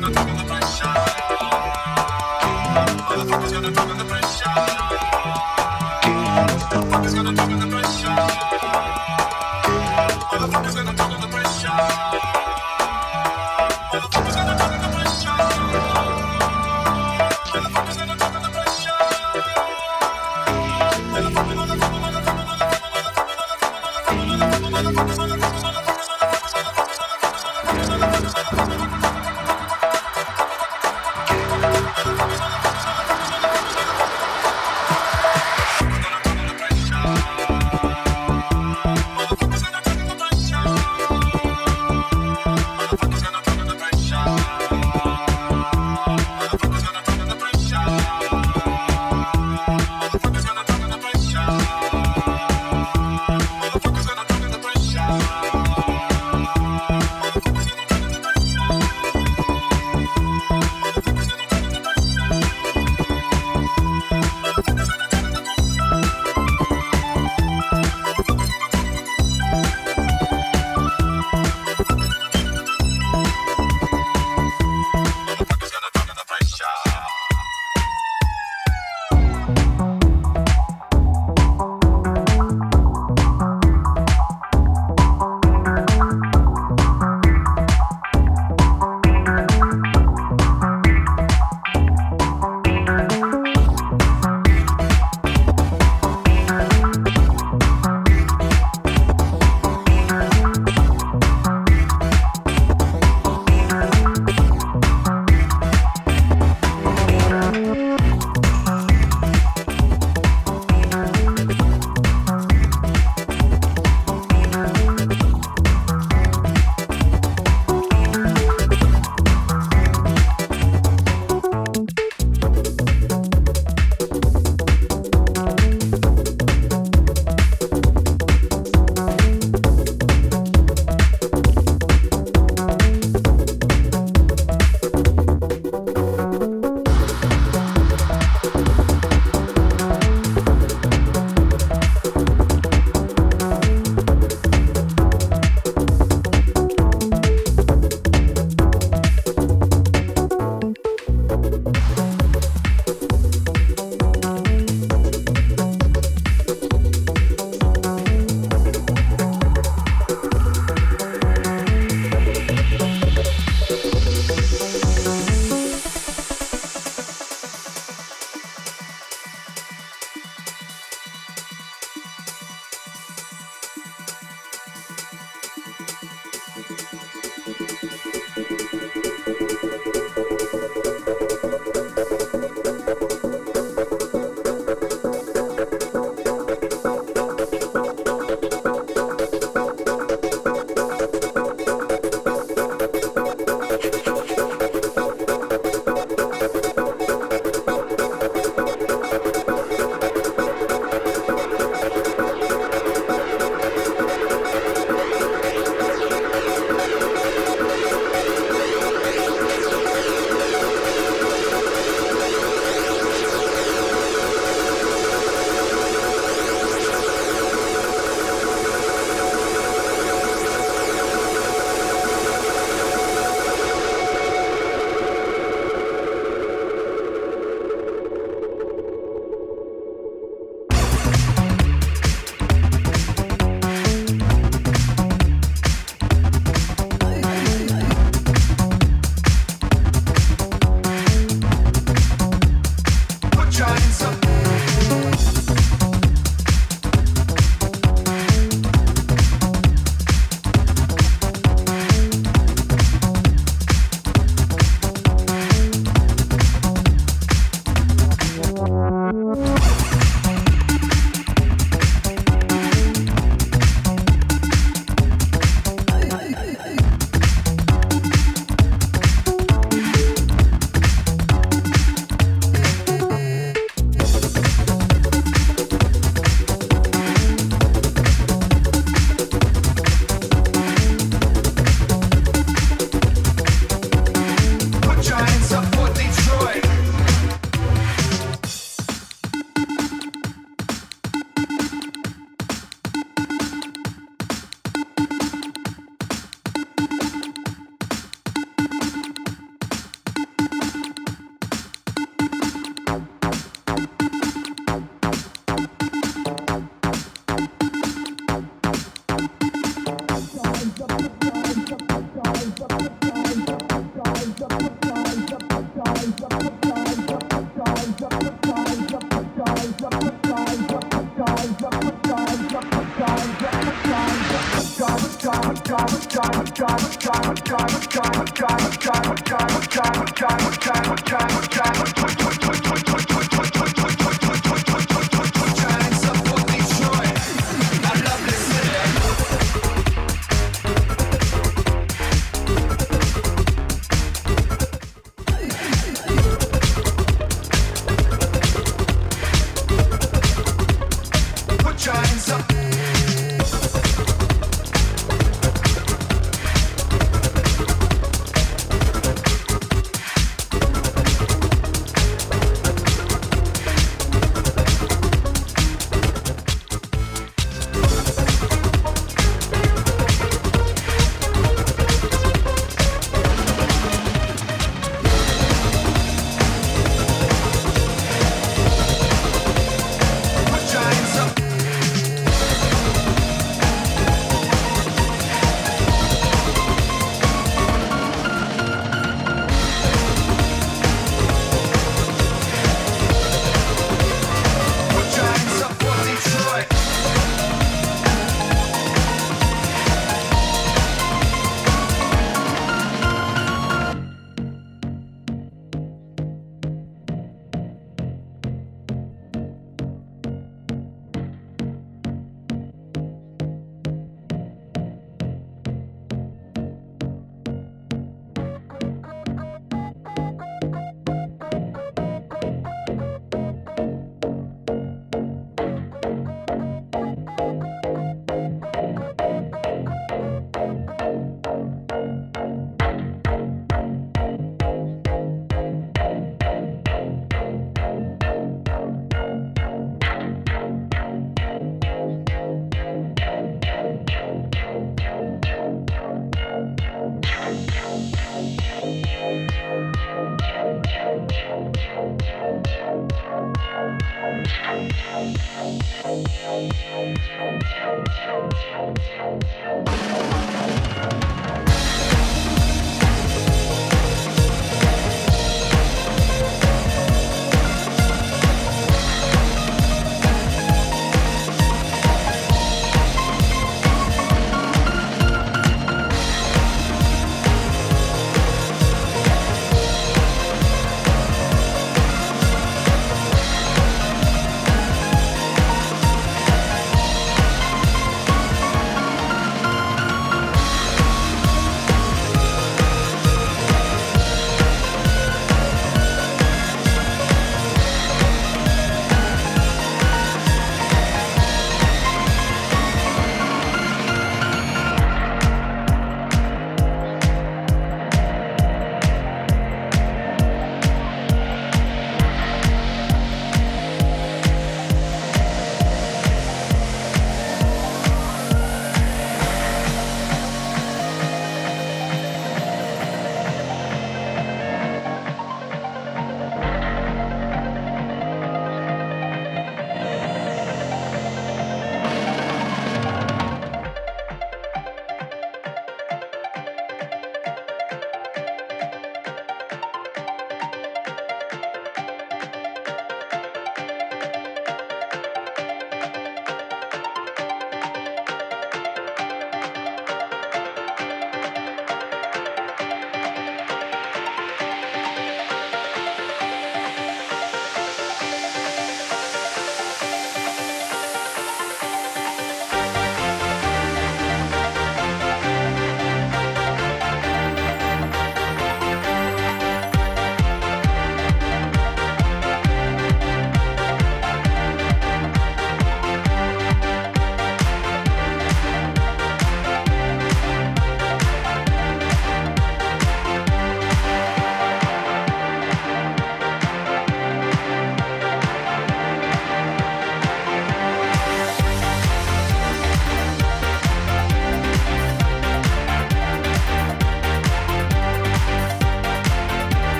gonna talk about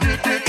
Can I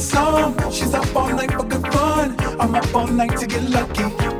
some. She's up all night for good fun. I'm up all night to get lucky.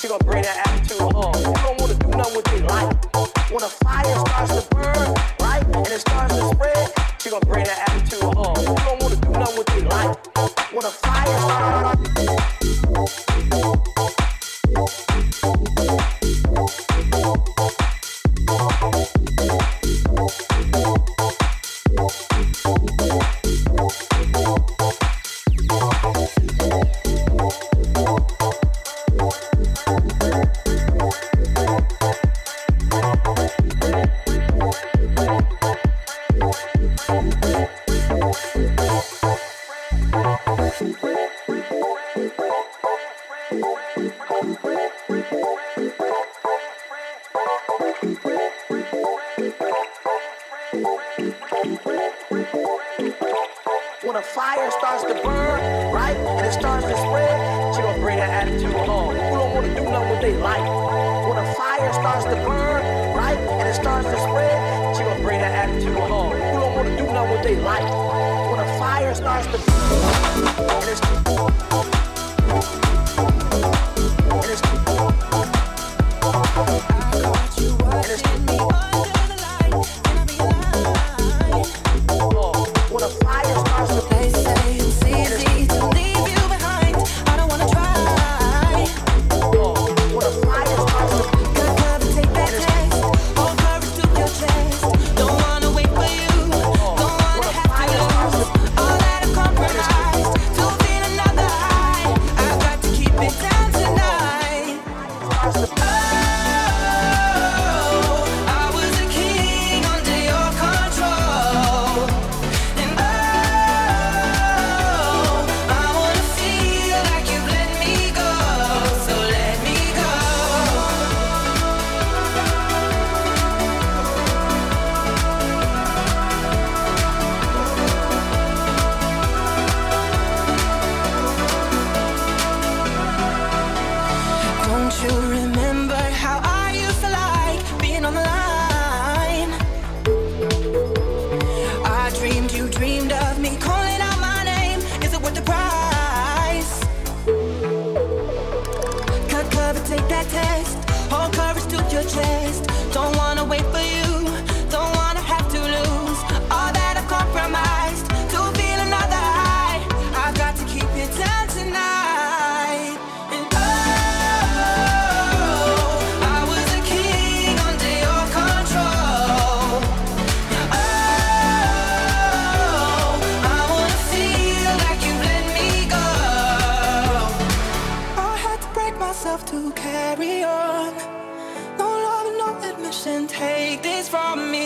She gon' bring that attitude home. You don't wanna do nothing with your life. When a fire starts to burn, right, and it starts to spread, she gonna bring that attitude home. You don't wanna do nothing with your life. When a fire starts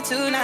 tonight.